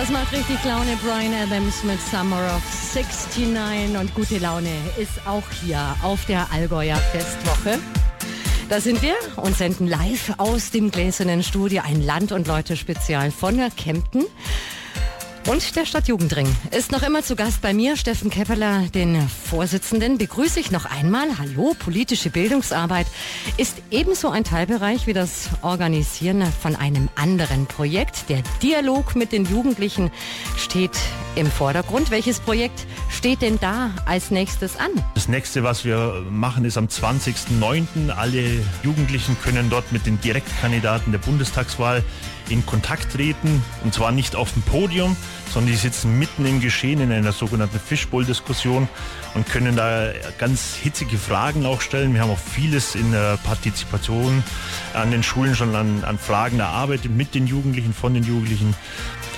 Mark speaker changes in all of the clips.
Speaker 1: Das macht richtig Laune, Brian Adams mit Summer of 69 und gute Laune ist auch hier auf der Allgäuer Festwoche. Da sind wir und senden live aus dem gläsernen Studio ein Land- und Leute-Spezial von Kempten. Und der Stadtjugendring ist noch immer zu Gast bei mir. Steffen Keppeler, den Vorsitzenden, begrüße ich noch einmal. Hallo, politische Bildungsarbeit ist ebenso ein Teilbereich wie das Organisieren von einem anderen Projekt. Der Dialog mit den Jugendlichen steht im Vordergrund. Welches Projekt steht denn da als nächstes an?
Speaker 2: Das nächste, was wir machen, ist am 20.09. Alle Jugendlichen können dort mit den Direktkandidaten der Bundestagswahl in Kontakt treten. Und zwar nicht auf dem Podium, sondern die sitzen mitten im Geschehen in einer sogenannten Fishbowl-Diskussion und können da ganz hitzige Fragen auch stellen. Wir haben auch vieles in der Partizipation an den Schulen schon an, an Fragen erarbeitet mit den Jugendlichen, von den Jugendlichen.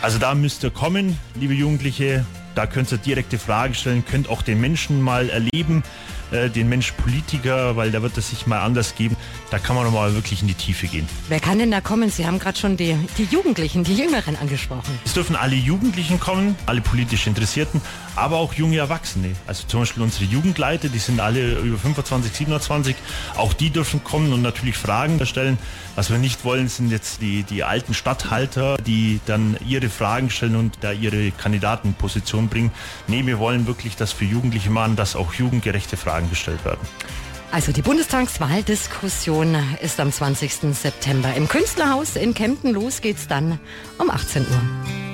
Speaker 2: Also da müsst ihr kommen, liebe Jugendliche. Da könnt ihr direkte Fragen stellen, könnt auch den Menschen mal erleben, äh, den Mensch Politiker, weil da wird es sich mal anders geben. Da kann man nochmal wirklich in die Tiefe gehen.
Speaker 1: Wer kann denn da kommen? Sie haben gerade schon die, die Jugendlichen, die Jüngeren angesprochen.
Speaker 2: Es dürfen alle Jugendlichen kommen, alle politisch Interessierten, aber auch junge Erwachsene. Also zum Beispiel unsere Jugendleiter, die sind alle über 25, 27. Auch die dürfen kommen und natürlich Fragen stellen. Was wir nicht wollen, sind jetzt die, die alten Stadthalter, die dann ihre Fragen stellen und da ihre Kandidatenposition bringen. Nee, wir wollen wirklich das für Jugendliche machen, dass auch jugendgerechte Fragen gestellt werden.
Speaker 1: Also die Bundestagswahldiskussion ist am 20. September im Künstlerhaus in Kempten. Los geht's dann um 18 Uhr.